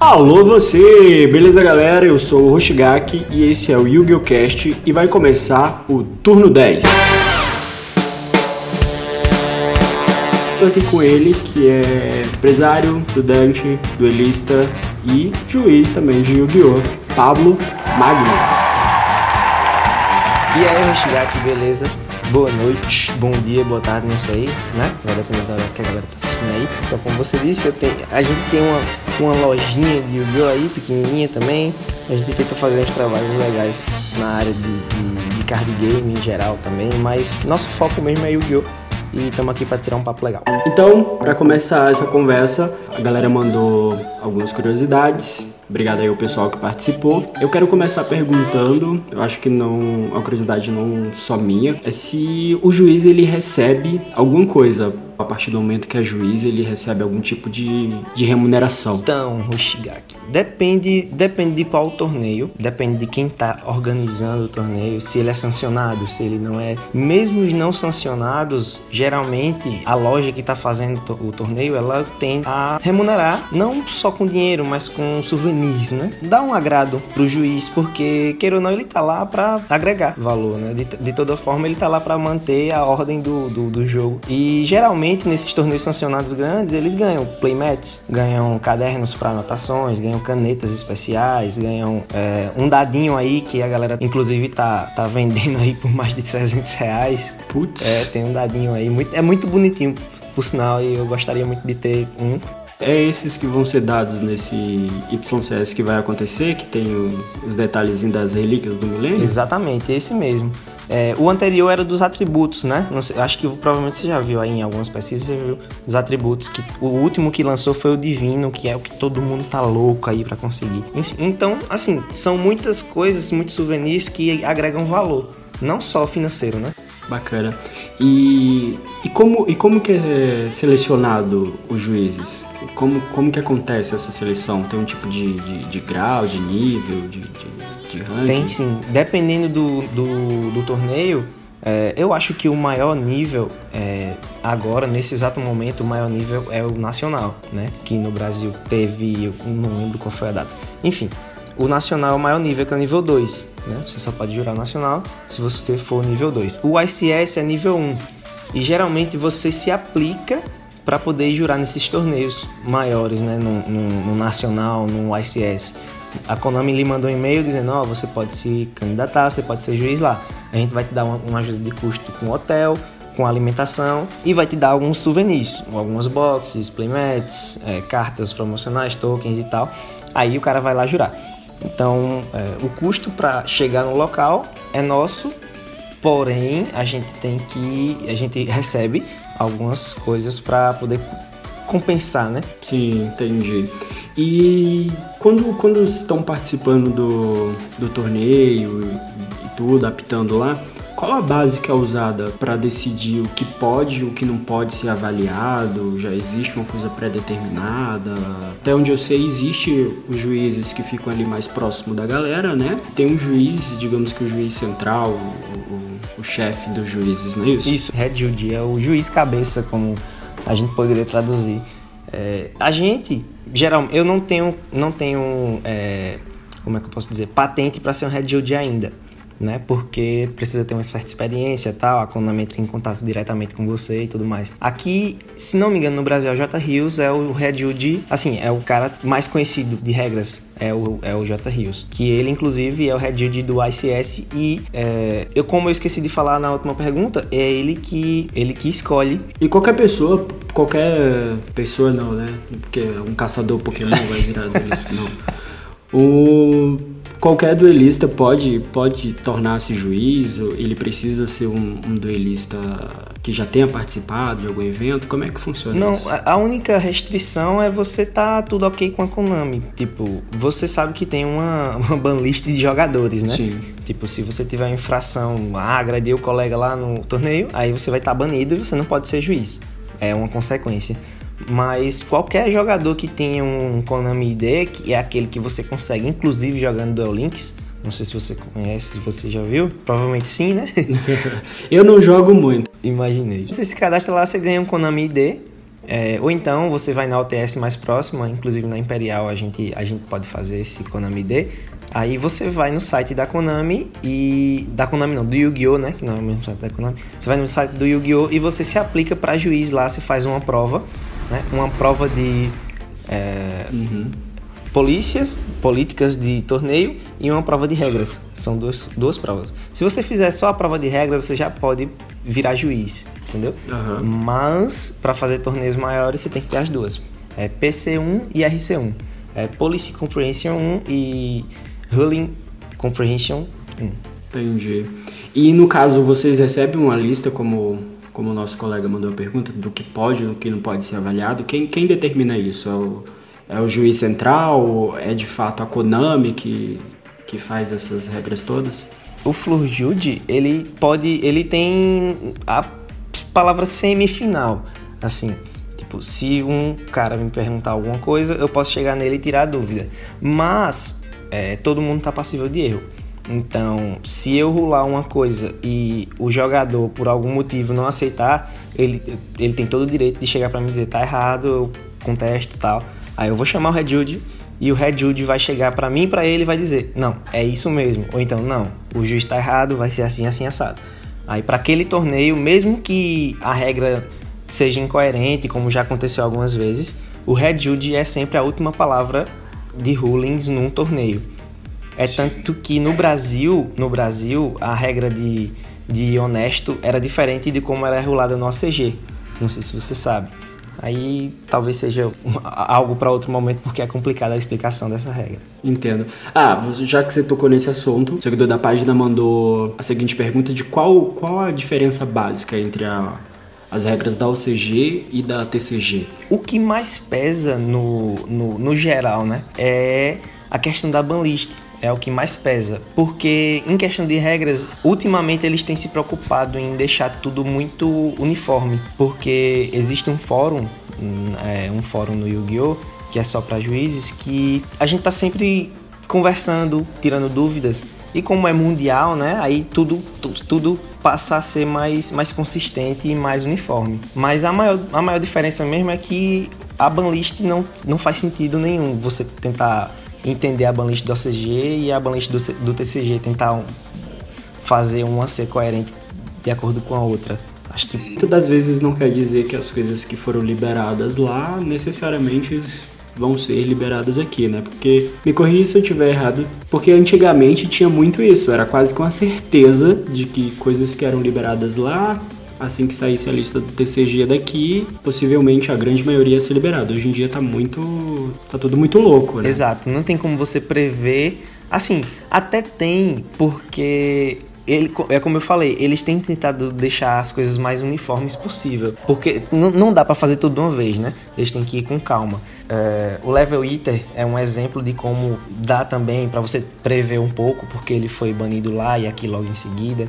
Alô você! Beleza galera? Eu sou o Hoshigaki e esse é o Yu-Gi-Oh! Cast e vai começar o turno 10. Estou aqui com ele, que é empresário, estudante, duelista e juiz também de Yu-Gi-Oh! Pablo Magno. E aí, Hoshigaki, beleza? Boa noite, bom dia, boa tarde, não sei, né? Vai depender da hora que a galera tá assistindo aí. Então, como você disse, tenho, a gente tem uma, uma lojinha de Yu-Gi-Oh! aí, pequenininha também. A gente tenta fazer uns trabalhos legais na área de, de, de card game em geral também, mas nosso foco mesmo é Yu-Gi-Oh! E estamos aqui para tirar um papo legal. Então, para começar essa conversa, a galera mandou algumas curiosidades. Obrigado aí ao pessoal que participou. Eu quero começar perguntando, eu acho que não, a curiosidade não só minha, é se o juiz ele recebe alguma coisa a partir do momento que é juiz, ele recebe algum tipo de, de remuneração. Então, Hoshigaki, depende, depende de qual torneio, depende de quem está organizando o torneio, se ele é sancionado, se ele não é. Mesmo os não sancionados, geralmente a loja que está fazendo o torneio, ela tem a remunerar não só com dinheiro, mas com souvenirs, né? Dá um agrado pro juiz, porque queira ou não, ele tá lá para agregar valor, né? De, de toda forma, ele tá lá para manter a ordem do, do, do jogo. E geralmente geralmente nesses torneios sancionados grandes, eles ganham playmats, ganham cadernos para anotações, ganham canetas especiais, ganham é, um dadinho aí que a galera inclusive tá, tá vendendo aí por mais de 300 reais. Putz. É, tem um dadinho aí, muito, é muito bonitinho, por sinal, e eu gostaria muito de ter um. É esses que vão ser dados nesse YCS que vai acontecer, que tem os detalhezinhos das relíquias do milênio? Exatamente, esse mesmo. É, o anterior era dos atributos, né? Sei, acho que provavelmente você já viu aí em algumas pesquisas, você viu os atributos. que O último que lançou foi o divino, que é o que todo mundo tá louco aí para conseguir. Então, assim, são muitas coisas, muitos souvenirs que agregam valor, não só financeiro, né? Bacana. E, e, como, e como que é selecionado os juízes? Como, como que acontece essa seleção? Tem um tipo de, de, de grau, de nível, de, de, de ranking? Tem sim. Dependendo do, do, do torneio, é, eu acho que o maior nível, é, agora, nesse exato momento, o maior nível é o nacional, né? Que no Brasil teve, eu não lembro qual foi a data. Enfim, o nacional é o maior nível, que é o nível 2. Né? Você só pode jurar nacional se você for nível 2. O ICS é nível 1. E geralmente você se aplica para poder jurar nesses torneios maiores, né? No, no, no, nacional, no ICS. A Konami lhe mandou um e-mail dizendo: Ó, oh, você pode se candidatar, você pode ser juiz lá. A gente vai te dar uma, uma ajuda de custo com hotel, com alimentação e vai te dar alguns souvenirs, algumas boxes, playmats, é, cartas promocionais, tokens e tal. Aí o cara vai lá jurar. Então, é, o custo para chegar no local é nosso, porém a gente tem que a gente recebe algumas coisas para poder compensar, né? Sim, entendi. E quando, quando estão participando do, do torneio e, tudo, apitando lá, qual a base que é usada para decidir o que pode e o que não pode ser avaliado? Já existe uma coisa pré-determinada? Até onde eu sei, existe os juízes que ficam ali mais próximo da galera, né? Tem um juiz, digamos que o juiz central, o, o, o chefe dos juízes, não é isso? Isso, head judge, é o juiz cabeça, como a gente poderia traduzir. É, a gente, geralmente, eu não tenho, não tenho é, como é que eu posso dizer, patente para ser um head judge ainda né? Porque precisa ter uma certa experiência tal, a Konami entra em contato diretamente com você e tudo mais. Aqui, se não me engano, no Brasil, o J. Rios é o head de, assim, é o cara mais conhecido de regras, é o, é o J. Rios. Que ele, inclusive, é o head judge do ICS e é, eu, como eu esqueci de falar na última pergunta, é ele que, ele que escolhe. E qualquer pessoa, qualquer pessoa não, né? Porque um caçador Pokémon vai virar isso, não. O qualquer duelista pode, pode tornar-se juiz, ele precisa ser um, um, duelista que já tenha participado de algum evento? Como é que funciona Não, isso? a única restrição é você tá tudo ok com a Konami. Tipo, você sabe que tem uma, uma banlist de jogadores, né? Sim. Tipo, se você tiver uma infração, ah, agrediu o colega lá no torneio, aí você vai estar tá banido e você não pode ser juiz. É uma consequência. Mas qualquer jogador que tenha um Konami ID, que é aquele que você consegue, inclusive jogando Duel Links, não sei se você conhece, se você já viu. Provavelmente sim, né? eu não jogo muito. Imaginei. Você se cadastra lá, você ganha um Konami ID. É, ou então você vai na OTS mais próxima, inclusive na Imperial a gente, a gente pode fazer esse Konami ID. Aí você vai no site da Konami e. Da Konami não, do Yu-Gi-Oh! né? Que não é o mesmo site da Konami. Você vai no site do Yu-Gi-Oh! e você se aplica para juiz lá, você faz uma prova, né? Uma prova de. É, uhum polícias, políticas de torneio e uma prova de regras. São duas, duas provas. Se você fizer só a prova de regras, você já pode virar juiz, entendeu? Uhum. Mas para fazer torneios maiores, você tem que ter as duas. É PC1 e RC1. É Policy Comprehension 1 e Ruling Comprehension 1. Entendi. E no caso, vocês recebem uma lista como como o nosso colega mandou a pergunta, do que pode e do que não pode ser avaliado, quem, quem determina isso? É o, é o juiz central? É de fato a Konami que, que faz essas regras todas? O Flurjude, ele pode. ele tem a palavra semifinal. Assim, tipo, se um cara me perguntar alguma coisa, eu posso chegar nele e tirar a dúvida. Mas é, todo mundo está passível de erro. Então, se eu rolar uma coisa e o jogador, por algum motivo, não aceitar, ele, ele tem todo o direito de chegar para mim e dizer tá errado, eu contesto e tal. Aí eu vou chamar o Red Jude e o Red Jude vai chegar para mim, para ele e vai dizer: "Não, é isso mesmo". Ou então: "Não, o juiz está errado, vai ser assim, assim assado". Aí para aquele torneio, mesmo que a regra seja incoerente, como já aconteceu algumas vezes, o Red Jude é sempre a última palavra de rulings num torneio. É tanto que no Brasil, no Brasil, a regra de, de honesto era diferente de como ela é rolada no OCG. Não sei se você sabe. Aí talvez seja algo para outro momento, porque é complicada a explicação dessa regra. Entendo. Ah, já que você tocou nesse assunto, o seguidor da página mandou a seguinte pergunta de qual, qual a diferença básica entre a, as regras da OCG e da TCG? O que mais pesa no, no, no geral, né, é a questão da banlist é o que mais pesa, porque em questão de regras, ultimamente eles têm se preocupado em deixar tudo muito uniforme, porque existe um fórum, é, um fórum no Yu-Gi-Oh que é só para juízes, que a gente tá sempre conversando, tirando dúvidas. E como é mundial, né? Aí tudo, tudo, tudo, passa a ser mais, mais consistente e mais uniforme. Mas a maior, a maior diferença mesmo é que a banlist não, não faz sentido nenhum você tentar entender a banlist do OCG e a banlist do, do TCG, tentar fazer uma ser coerente de acordo com a outra. Acho que muitas das vezes não quer dizer que as coisas que foram liberadas lá necessariamente vão ser liberadas aqui, né? Porque me corrija se eu estiver errado, porque antigamente tinha muito isso, era quase com a certeza de que coisas que eram liberadas lá assim que saísse a lista do TCG daqui, possivelmente a grande maioria ia ser liberada. Hoje em dia tá muito. tá tudo muito louco, né? Exato, não tem como você prever. Assim, até tem, porque ele, é como eu falei, eles têm tentado deixar as coisas mais uniformes possível. Porque não dá para fazer tudo de uma vez, né? Eles têm que ir com calma. É, o Level Eater é um exemplo de como dá também para você prever um pouco, porque ele foi banido lá e aqui logo em seguida.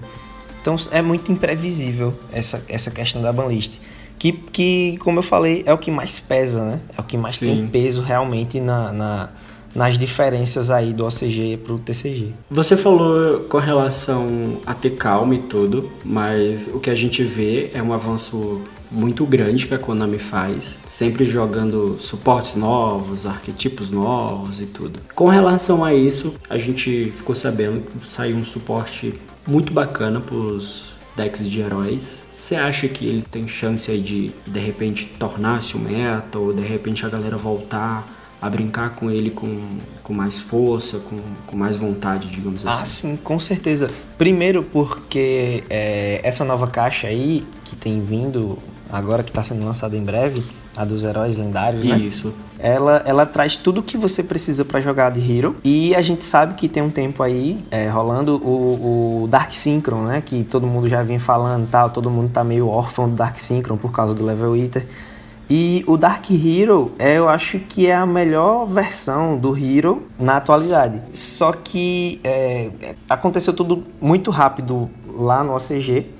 Então é muito imprevisível essa, essa questão da banlist. Que, que, como eu falei, é o que mais pesa, né? É o que mais Sim. tem peso realmente na, na, nas diferenças aí do OCG para o TCG. Você falou com relação a ter calma e tudo, mas o que a gente vê é um avanço muito grande que a Konami faz, sempre jogando suportes novos, arquetipos novos e tudo. Com relação a isso, a gente ficou sabendo que saiu um suporte muito bacana pros decks de heróis. Você acha que ele tem chance aí de de repente tornar-se um meta ou de repente a galera voltar a brincar com ele com, com mais força, com, com mais vontade, digamos ah, assim? Ah, sim, com certeza. Primeiro porque é, essa nova caixa aí que tem vindo agora que está sendo lançada em breve, a dos heróis lendários, né? Isso. Ela, ela traz tudo o que você precisa para jogar de Hero. E a gente sabe que tem um tempo aí é, rolando o, o, Dark Synchron, né? Que todo mundo já vinha falando tal. Todo mundo tá meio órfão do Dark Synchron por causa do Level Eater. E o Dark Hero, é, eu acho que é a melhor versão do Hero na atualidade. Só que é, aconteceu tudo muito rápido lá no OCG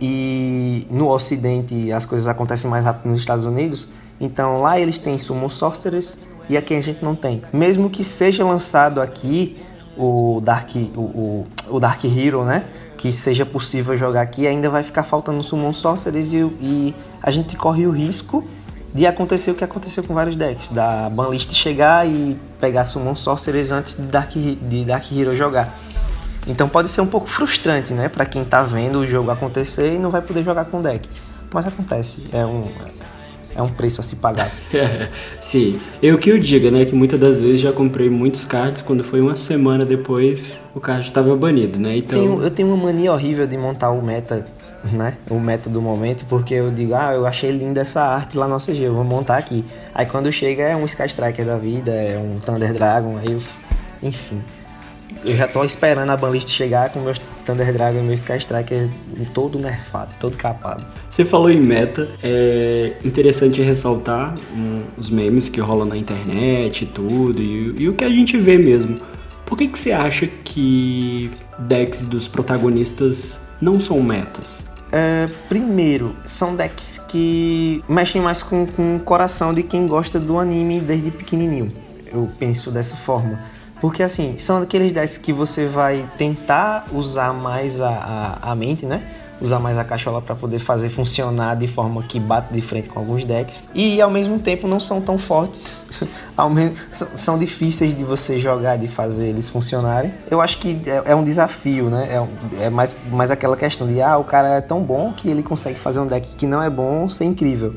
e no Ocidente as coisas acontecem mais rápido nos Estados Unidos Então lá eles têm Summon Sorcerers e aqui a gente não tem. Mesmo que seja lançado aqui o Dark, o, o, o Dark Hero, né? Que seja possível jogar aqui, ainda vai ficar faltando Summon Sorcerers e, e a gente corre o risco de acontecer o que aconteceu com vários decks, da banlist chegar e pegar Summon Sorcerers antes de Dark, de Dark Hero jogar. Então pode ser um pouco frustrante, né, para quem tá vendo o jogo acontecer e não vai poder jogar com deck. Mas acontece, é um é um preço a se pagar. Sim, eu que o diga, né, que muitas das vezes já comprei muitos cards quando foi uma semana depois o card estava banido, né? Então tenho, eu tenho uma mania horrível de montar o meta né? O meta do momento, porque eu digo, ah, eu achei linda essa arte lá no CG, eu vou montar aqui. Aí quando chega é um Sky Striker da vida, é um Thunder Dragon, aí eu, enfim. Eu já tô esperando a banlist chegar com meus Thunder Dragon e meu Sky Striker todo nerfado, todo capado. Você falou em meta, é interessante ressaltar um, os memes que rolam na internet e tudo, e, e o que a gente vê mesmo. Por que, que você acha que decks dos protagonistas não são metas? É, primeiro, são decks que mexem mais com, com o coração de quem gosta do anime desde pequenininho. Eu penso dessa forma. Porque assim, são aqueles decks que você vai tentar usar mais a, a, a mente, né? usar mais a cachola para poder fazer funcionar de forma que bate de frente com alguns decks e ao mesmo tempo não são tão fortes, ao menos são difíceis de você jogar, de fazer eles funcionarem. Eu acho que é, é um desafio, né? É, é, mais, mais aquela questão de ah, o cara é tão bom que ele consegue fazer um deck que não é bom ser incrível.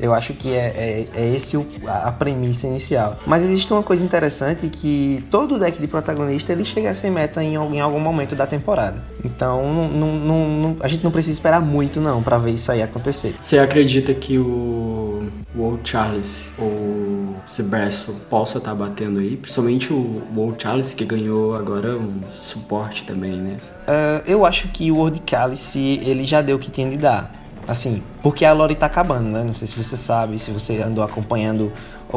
Eu acho que é, é, é esse o, a premissa inicial. Mas existe uma coisa interessante que todo deck de protagonista ele chega a ser meta em, em algum momento da temporada. Então não, não, não, a gente não precisa esperar muito não para ver isso aí acontecer. Você acredita que o, o Old Charles ou o Sebastian possa estar tá batendo aí? Principalmente o, o Old Charles que ganhou agora um suporte também, né? Uh, eu acho que o World Chalice ele já deu o que tinha de dar. Assim, porque a lore tá acabando, né? Não sei se você sabe, se você andou acompanhando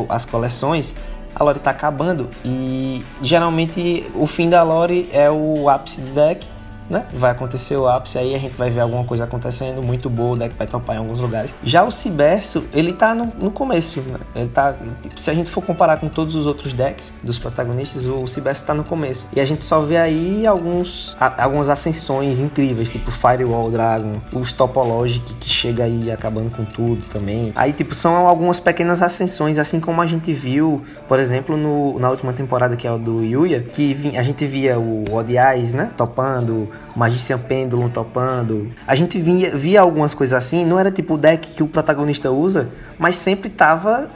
as coleções, a lore tá acabando e geralmente o fim da lore é o ápice do deck né? Vai acontecer o ápice aí, a gente vai ver alguma coisa acontecendo muito boa, o deck vai topar em alguns lugares. Já o Ciberso, ele tá no, no começo, né? Ele tá, se a gente for comparar com todos os outros decks dos protagonistas, o Ciberso tá no começo. E a gente só vê aí alguns, a, algumas ascensões incríveis, tipo Firewall Dragon, os Topologic que chega aí acabando com tudo também. Aí, tipo, são algumas pequenas ascensões, assim como a gente viu, por exemplo, no, na última temporada que é o do Yuya, que a gente via o ODIs, né? Topando, Magician Pendulum topando. A gente via, via algumas coisas assim, não era tipo o deck que o protagonista usa, mas sempre tava.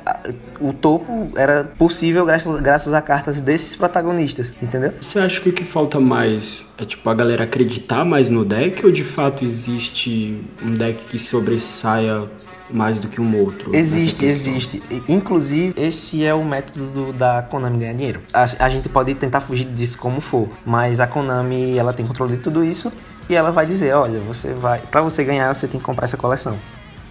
O topo era possível graças, graças a cartas desses protagonistas, entendeu? Você acha que o que falta mais é tipo a galera acreditar mais no deck ou de fato existe um deck que sobressaia mais do que um outro? Existe, existe. Inclusive, esse é o método do, da Konami ganhar dinheiro. A, a, gente pode tentar fugir disso como for, mas a Konami ela tem controle de tudo isso e ela vai dizer, olha, você vai, para você ganhar você tem que comprar essa coleção.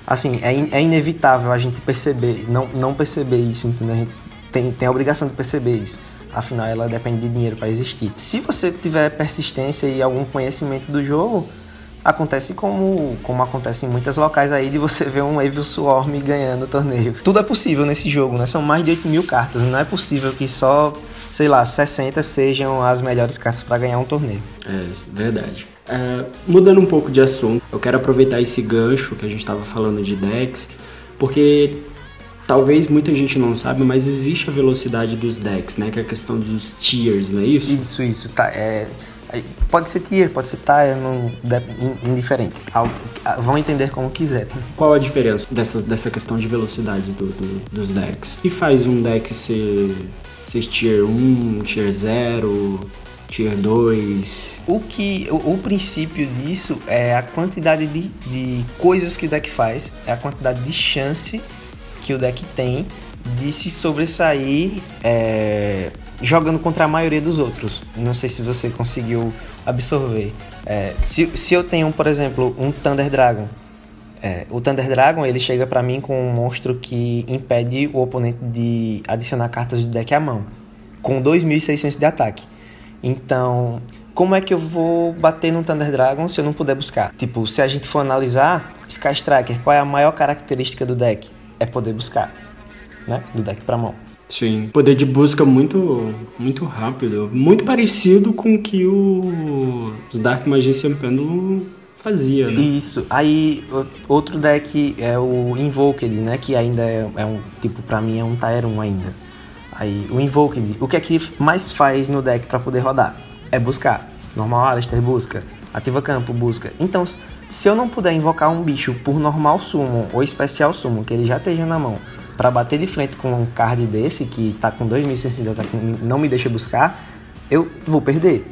Assim, é, in, é inevitável a gente perceber, não, não perceber isso, entendeu? A gente tem, tem a obrigação de perceber isso. Afinal, ela depende de dinheiro para existir. Se você tiver persistência e algum conhecimento do jogo, acontece como, como acontece em muitos locais aí de você ver um Evil Swarm ganhando o torneio. Tudo é possível nesse jogo, né? São mais de 8 mil cartas. Não é possível que só, sei lá, 60 sejam as melhores cartas para ganhar um torneio. É, verdade. É, mudando um pouco de assunto, eu quero aproveitar esse gancho que a gente estava falando de decks, porque talvez muita gente não sabe, mas existe a velocidade dos decks, né? Que é a questão dos tiers, não é isso? Isso, isso. Tá, é Pode ser tier, pode ser tire, não, indiferente. Vão entender como quiserem. Qual a diferença dessa, dessa questão de velocidade do, do, dos decks? O que faz um deck ser, ser tier 1, tier 0, tier 2? O que o, o, princípio disso é a quantidade de, de coisas que o deck faz, é a quantidade de chance que o deck tem de se sobressair é, jogando contra a maioria dos outros. Não sei se você conseguiu absorver. É, se, se eu tenho, por exemplo, um Thunder Dragon, é, o Thunder Dragon ele chega para mim com um monstro que impede o oponente de adicionar cartas do deck à mão, com 2.600 de ataque. Então, como é que eu vou bater no Thunder Dragon se eu não puder buscar? Tipo, se a gente for analisar Sky Striker, qual é a maior característica do deck? é poder buscar, né? Do deck pra mão. Sim, poder de busca muito muito rápido, muito parecido com o que o, os Dark Magician Pendulum fazia, né? Isso. Aí outro deck é o Invoked, né? Que ainda é, é um tipo para mim é um Tier 1 ainda. Aí o Invoked, o que é que mais faz no deck para poder rodar? É buscar. Normal Alistair busca, ativa campo busca. Então, se eu não puder invocar um bicho por normal summon ou especial summon que ele já esteja na mão para bater de frente com um card desse, que tá com 2660, tá não me deixa buscar, eu vou perder.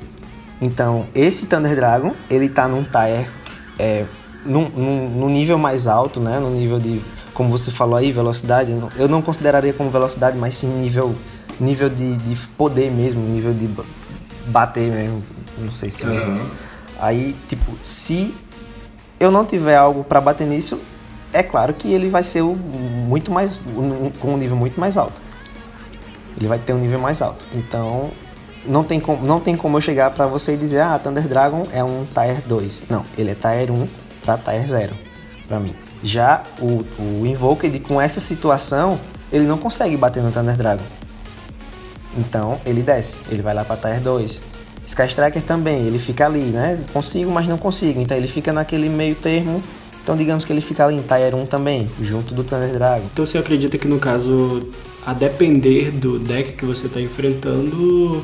Então, esse Thunder Dragon, ele tá num tier, é, num, num, num, nível mais alto, né? No nível de, como você falou aí, velocidade. Eu não consideraria como velocidade, mas sim nível, nível de, de poder mesmo, nível de bater mesmo. Não sei se... Uhum. Aí, tipo, se eu não tiver algo para bater nisso, é claro que ele vai ser muito mais com um nível muito mais alto. Ele vai ter um nível mais alto. Então, não tem como, não tem como eu chegar para você e dizer: "Ah, Thunder Dragon é um Tier 2". Não, ele é Tier 1 para Tier 0 para mim. Já o, o Invoked com essa situação, ele não consegue bater no Thunder Dragon. Então, ele desce, ele vai lá para Tier 2. Sky Striker também, ele fica ali, né? Consigo, mas não consigo. Então ele fica naquele meio termo então digamos que ele fica ali em Tier 1 também, junto do Thunder Dragon. Então você acredita que no caso, a depender do deck que você está enfrentando,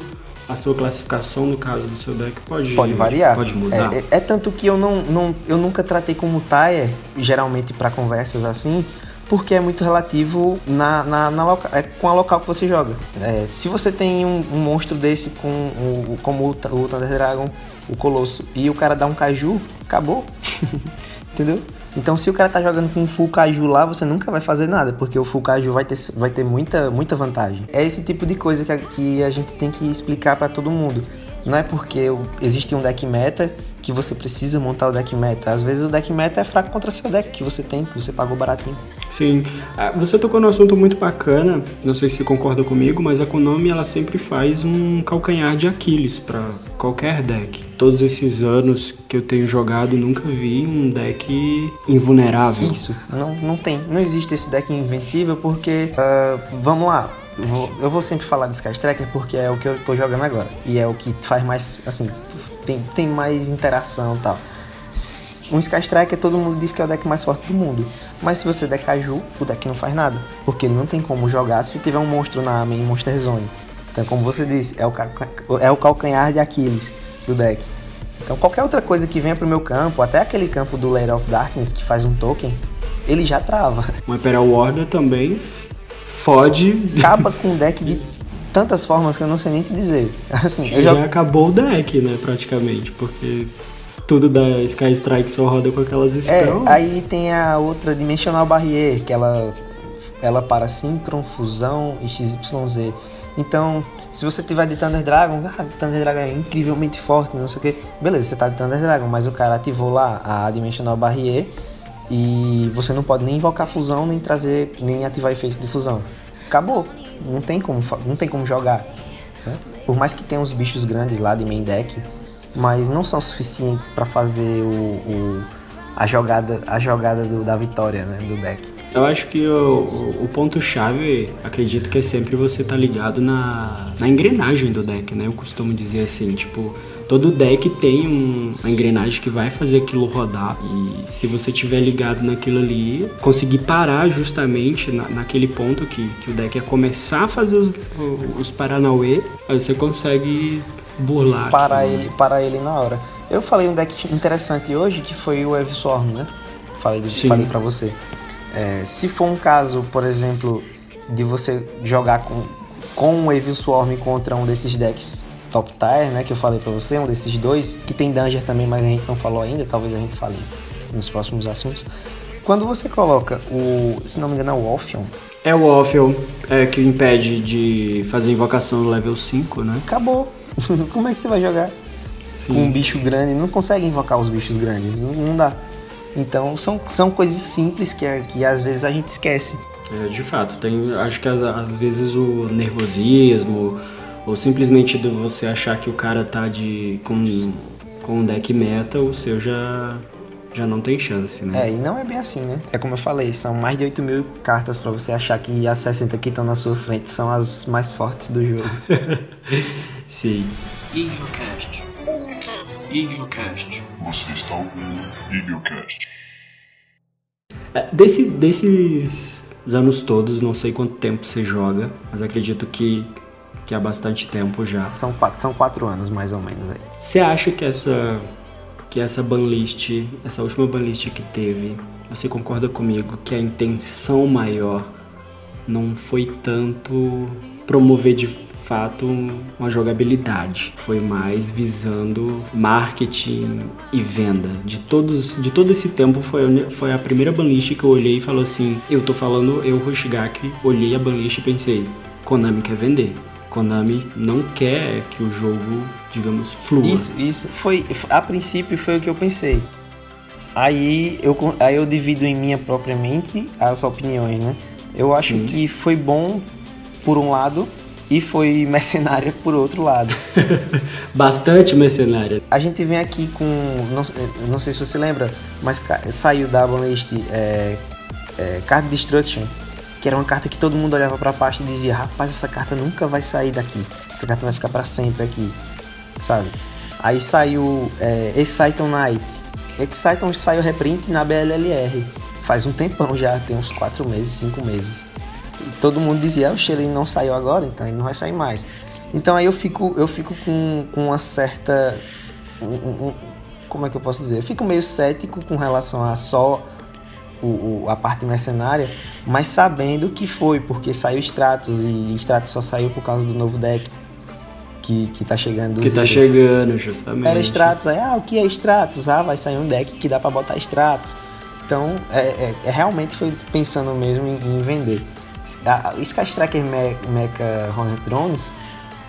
a sua classificação no caso do seu deck pode pode variar. pode mudar? É, é, é tanto que eu não, não eu nunca tratei como tier geralmente para conversas assim porque é muito relativo na, na, na loca, é, com a local que você joga. É, se você tem um, um monstro desse com o, como o, o Thunder Dragon o Colosso e o cara dá um caju acabou entendeu? Então se o cara tá jogando com full caju lá, você nunca vai fazer nada, porque o full caju vai ter, vai ter muita, muita vantagem. É esse tipo de coisa que a, que a gente tem que explicar para todo mundo. Não é porque existe um deck meta que você precisa montar o deck meta. Às vezes o deck meta é fraco contra seu deck que você tem, que você pagou baratinho. Sim. Ah, você tocou num assunto muito bacana, não sei se concorda comigo, mas a Konami ela sempre faz um calcanhar de Aquiles para qualquer deck. Todos esses anos que eu tenho jogado, nunca vi um deck invulnerável. Isso, não, não tem. Não existe esse deck invencível porque, uh, vamos lá, eu vou sempre falar de Sky Tracker porque é o que eu tô jogando agora. E é o que faz mais, assim, tem, tem mais interação e tal. Um Sky Striker todo mundo diz que é o deck mais forte do mundo. Mas se você der Caju, o deck não faz nada. Porque ele não tem como jogar se tiver um monstro na main Monster Zone. Então, como você disse, é o, é o calcanhar de Aquiles do deck. Então, qualquer outra coisa que venha pro meu campo, até aquele campo do Lair of Darkness que faz um token, ele já trava. O Imperial Warder também fode. Acaba com o deck de tantas formas que eu não sei nem te dizer. Assim, eu já... já acabou o deck, né, praticamente, porque tudo da Sky Strike só roda com aquelas spells. É, aí tem a outra Dimensional Barrier, que ela ela para Synchron, Fusão e XYZ. Então, se você tiver de Thunder Dragon, ah, Thunder Dragon é incrivelmente forte, não sei o que. Beleza, você tá de Thunder Dragon, mas o cara ativou lá a Dimensional Barrier e você não pode nem invocar fusão, nem trazer, nem ativar efeito de fusão. Acabou. Não tem como, não tem como jogar. Né? Por mais que tenha uns bichos grandes lá de main deck, mas não são suficientes para fazer o, o, a jogada, a jogada do, da vitória né, do deck. Eu acho que o, o ponto-chave, acredito que é sempre você estar tá ligado na, na engrenagem do deck, né? Eu costumo dizer assim, tipo, todo deck tem um, uma engrenagem que vai fazer aquilo rodar. E se você tiver ligado naquilo ali, conseguir parar justamente na, naquele ponto que, que o deck ia começar a fazer os, os Paranauê, aí você consegue burlar. Parar ele, né? parar ele na hora. Eu falei um deck interessante hoje que foi o Evo Swarm, né? Falei, falei pra você. É, se for um caso, por exemplo, de você jogar com, com o Evil Swarm contra um desses decks top tier, né, que eu falei para você, um desses dois, que tem Danger também, mas a gente não falou ainda, talvez a gente fale nos próximos assuntos. Quando você coloca o, se não me engano, é o Orpheon. É o Orpheon, é, que impede de fazer invocação no level 5, né? Acabou. Como é que você vai jogar? Sim, com um sim. bicho grande, não consegue invocar os bichos grandes, não, não dá. Então são, são coisas simples que, que às vezes a gente esquece. É, de fato, tem, acho que às, às vezes o nervosismo, ou simplesmente de você achar que o cara tá de com, com um deck meta, o seu já, já não tem chance, né? É, e não é bem assim, né? É como eu falei, são mais de 8 mil cartas para você achar que as 60 que estão na sua frente são as mais fortes do jogo. Sim. Eaglecast. Eaglecast. Você está ouvindo Eaglecast. É, desse, desses anos todos, não sei quanto tempo você joga, mas acredito que, que há bastante tempo já. São quatro, são quatro anos, mais ou menos, aí. Você acha que essa que essa banlist, essa última banlist que teve, você concorda comigo que a intenção maior não foi tanto promover de fato uma jogabilidade, foi mais visando marketing e venda. De todos, de todo esse tempo foi, a- foi a primeira banlist que eu olhei e falou assim, eu tô falando, eu Hoshigaki, olhei a banlist e pensei, Konami quer vender. Konami não quer que o jogo, digamos, flua. Isso, isso. Foi, a princípio foi o que eu pensei. Aí eu, aí eu divido em minha própria mente as opiniões, né? Eu acho Sim. que foi bom por um lado e foi mercenária por outro lado. Bastante mercenária. A gente vem aqui com. Não, não sei se você lembra, mas saiu da Banlist é, é, Card Destruction, que era uma carta que todo mundo olhava pra pasta e dizia: Rapaz, essa carta nunca vai sair daqui. Essa carta vai ficar pra sempre aqui, sabe? Aí saiu é, Exciton Knight. Exciton saiu reprint na BLLR. Faz um tempão já, tem uns 4 meses, 5 meses. E todo mundo dizia, o ele não saiu agora, então ele não vai sair mais. Então aí eu fico, eu fico com, com uma certa. um- um- como é que eu posso dizer? Eu fico meio cético com relação a só o, o- a parte mercenária, mas sabendo que foi, porque saiu Stratos e Stratos só saiu por causa do novo deck que, que tá chegando. Que tá chegando, justamente. Era Stratos, aí, ah, o que é Stratos? Ah, vai sair um deck que dá pra botar Stratos. Então, é, é- é realmente foi pensando mesmo em, em vender. A, a Sky Striker Me- Mecha Hornet Drones,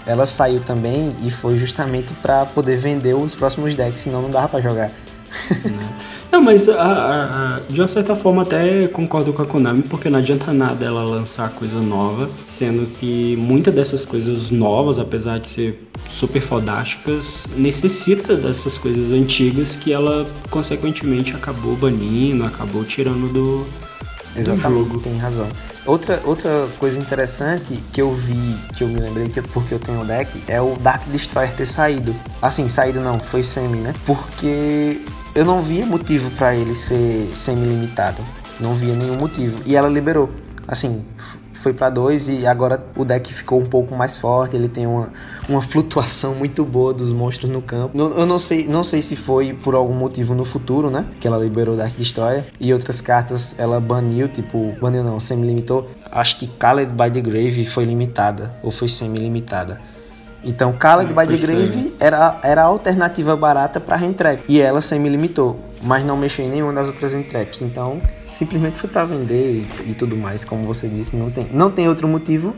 ela saiu também e foi justamente pra poder vender os próximos decks, senão não dava pra jogar. Não, mas a- a- a- de uma certa forma até concordo com a Konami, porque não adianta nada ela lançar coisa nova, sendo que muitas dessas coisas novas, apesar de ser super fodásticas, necessita dessas coisas antigas que ela consequentemente acabou banindo, acabou tirando do, do Exatamente, jogo. tem razão. Outra, outra coisa interessante que eu vi, que eu me lembrei, que é porque eu tenho o deck, é o Dark Destroyer ter saído. Assim, saído não, foi semi, né? Porque eu não via motivo pra ele ser semi-limitado. Não via nenhum motivo. E ela liberou. Assim, foi pra dois e agora o deck ficou um pouco mais forte. Ele tem uma, uma flutuação muito boa dos monstros no campo. Eu não sei, não sei se foi por algum motivo no futuro, né? Que ela liberou Dark Destroyer. E outras cartas ela baniu, tipo, baniu não, semi-limitou. Acho que Called by the Grave foi limitada, ou foi semi-limitada. Então, Called Ah, by the Grave era, era a alternativa barata para Rentrap. E ela semi-limitou, mas não mexeu em nenhuma das outras Rentraps. Então, simplesmente foi para vender e, e tudo mais, como você disse. Não tem, não tem outro motivo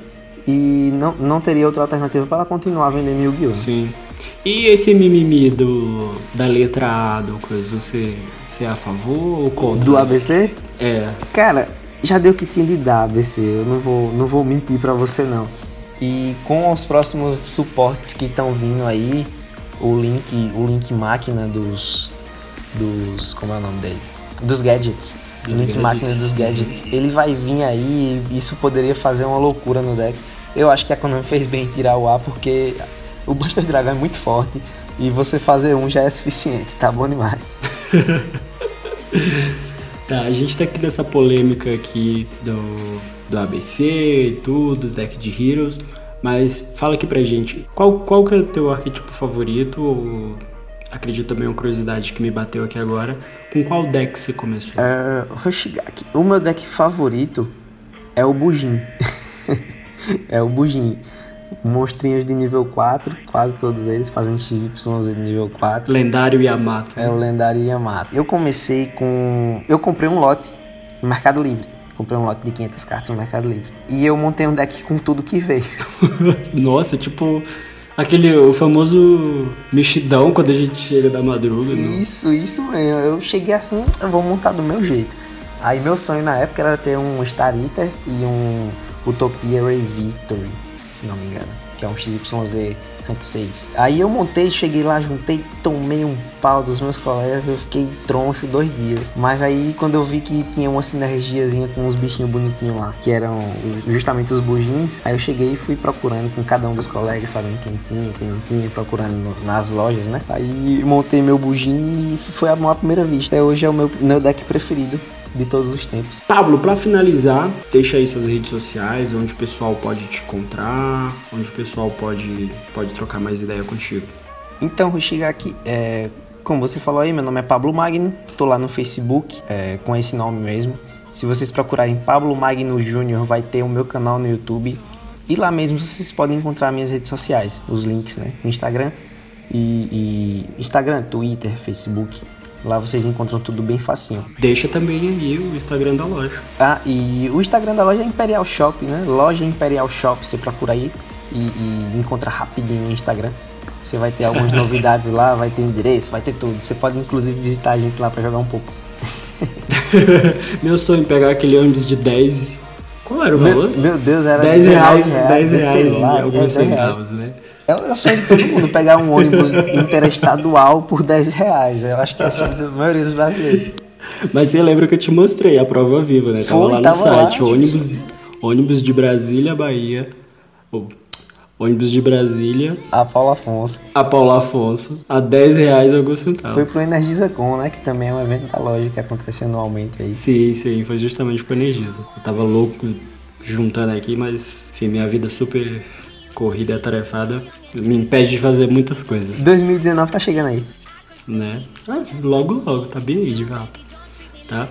e não, não teria outra alternativa para continuar vendendo Yu-Gi-Oh! Sim. E esse mimimi do, da letra A do coisa, você, você é a favor ou contra? Do ABC? É. Cara, já deu o que tinha de dar, ABC. Eu não vou, não vou mentir pra você, não. E com os próximos suportes que estão vindo aí, o link, o link máquina dos. dos. como é o nome deles? Dos gadgets. Dos link gadgets. máquina dos gadgets. Ele vai vir aí e isso poderia fazer uma loucura no deck. Eu acho que a Konami fez bem em tirar o A porque o Buster Dragon é muito forte e você fazer um já é suficiente, tá bom demais. Tá, a gente tá aqui nessa polêmica aqui do, do ABC e tudo, dos decks de Heroes, mas fala aqui pra gente, qual, qual que é o teu arquétipo favorito, ou acredito também uma curiosidade que me bateu aqui agora, com qual deck você começou? É, Hoshigaki. O meu deck favorito é o Bujin. é o Bujin. Monstrinhos de nível 4, quase todos eles fazem XYZ de nível 4. Lendário Yamato. É o lendário Yamato. Eu comecei com. Eu comprei um lote no Mercado Livre. Comprei um lote de 500 cartas no Mercado Livre. E eu montei um deck com tudo que veio. Nossa, tipo aquele o famoso mexidão quando a gente chega da madruga. né? Isso, isso mesmo. Eu cheguei assim, eu vou montar do meu jeito. Aí meu sonho na época era ter um Star Eater e um Utopia Ray Victory, se não me engano. Que é um XYZ Rank 6. Aí eu montei, cheguei lá, juntei, tomei um pau dos meus colegas, eu fiquei troncho dois dias. Mas aí quando eu vi que tinha uma sinergiazinha com os bichinhos bonitinhos lá, que eram justamente os bugins, aí eu cheguei e fui procurando com cada um dos colegas, sabendo quem tinha, quem não tinha, procurando nas lojas, né? Aí montei meu bugin e foi a primeira vista. Até hoje é o meu, meu deck preferido de todos os tempos. Pablo, para finalizar, deixa aí suas redes sociais, onde o pessoal pode te encontrar, onde o pessoal pode, pode trocar mais ideia contigo. Então, vou chegar aqui. É, como você falou aí, meu nome é Pablo Magno, tô lá no Facebook é, com esse nome mesmo. Se vocês procurarem Pablo Magno Júnior, vai ter o meu canal no YouTube. E lá mesmo vocês podem encontrar minhas redes sociais, os links, né? Instagram e, e Instagram, Twitter, Facebook. Lá vocês encontram tudo bem facinho. Deixa também aí o Instagram da loja. Ah, e o Instagram da loja é Imperial Shop, né? Loja Imperial Shop, você procura aí e, e encontra rapidinho no Instagram. Você vai ter algumas novidades lá, vai ter endereço, vai ter tudo. Você pode inclusive visitar a gente lá para jogar um pouco. Meu sonho é pegar aquele ônibus de 10. Qual era o meu, valor? Meu Deus, era 10 reais, 10 reais, sei lá, e alguns 10 reais. centavos, né? É o sonho de todo mundo pegar um ônibus interestadual por 10 reais. Eu acho que é o sonho da maioria dos brasileiros. Mas você lembra que eu te mostrei a prova viva, né? Tava Foi, lá no tava lá. site, ônibus, ônibus de Brasília, Bahia. Ou, ônibus de Brasília, A Paula Afonso. a Paulo Afonso, a 10 reais alguns Foi centavos. pro EnergizaCon, né? Que também é um evento da loja que acontece anualmente aí. Sim, sim, foi justamente com a Energisa. Eu tava louco juntando aqui, mas enfim, minha vida super corrida e atarefada me impede de fazer muitas coisas, 2019 tá chegando aí. né? Ah, logo, logo, tá bem aí de volta, tá?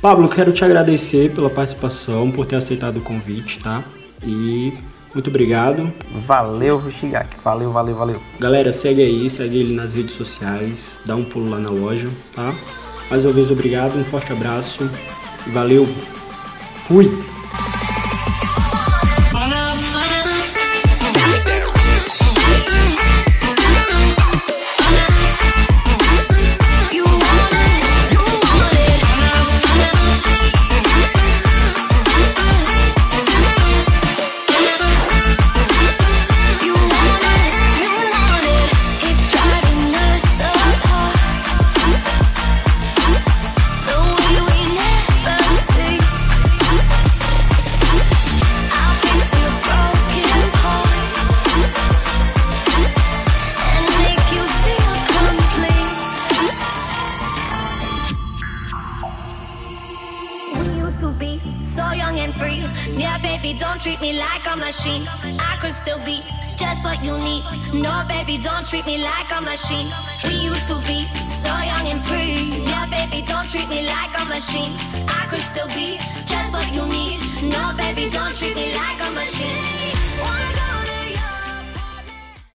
Pablo, quero te agradecer pela participação, por ter aceitado o convite, tá? E muito obrigado. Valeu, Rushigaki. Valeu, valeu, valeu. Galera, segue aí, segue ele nas redes sociais, dá um pulo lá na loja, tá? Mais uma vez, obrigado, um forte abraço, valeu, fui! Don't treat me like a machine. We used to be so young and free. Yeah, baby, don't treat me like a machine. I could still be just what you need. No, baby, don't treat me like a machine. Wanna